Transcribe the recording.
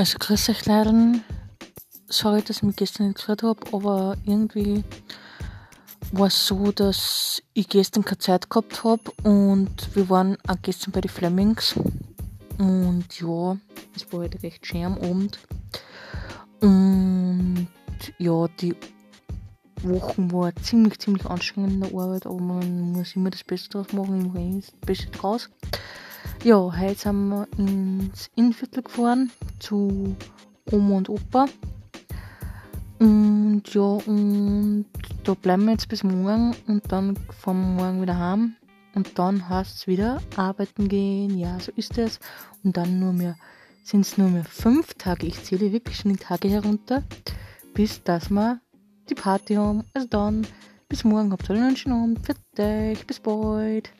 Also grüß euch leider. Sorry, dass ich mich gestern nicht gehört habe, aber irgendwie war es so, dass ich gestern keine Zeit gehabt habe und wir waren auch gestern bei den Flemings. Und ja, es war halt recht schön am Abend. Und ja, die Wochen war ziemlich, ziemlich anstrengend in der Arbeit, aber man muss immer das Beste draus machen, immer das Beste draus. Ja, heute sind wir ins Innenviertel gefahren zu Oma und Opa. Und ja, und da bleiben wir jetzt bis morgen und dann fahren wir morgen wieder heim. Und dann heißt es wieder arbeiten gehen, ja, so ist es. Und dann nur mehr, sind es nur mehr fünf Tage, ich zähle wirklich schon die Tage herunter, bis dass wir die Party haben. Also dann, bis morgen, habt ihr einen schönen Abend, dich, bis bald.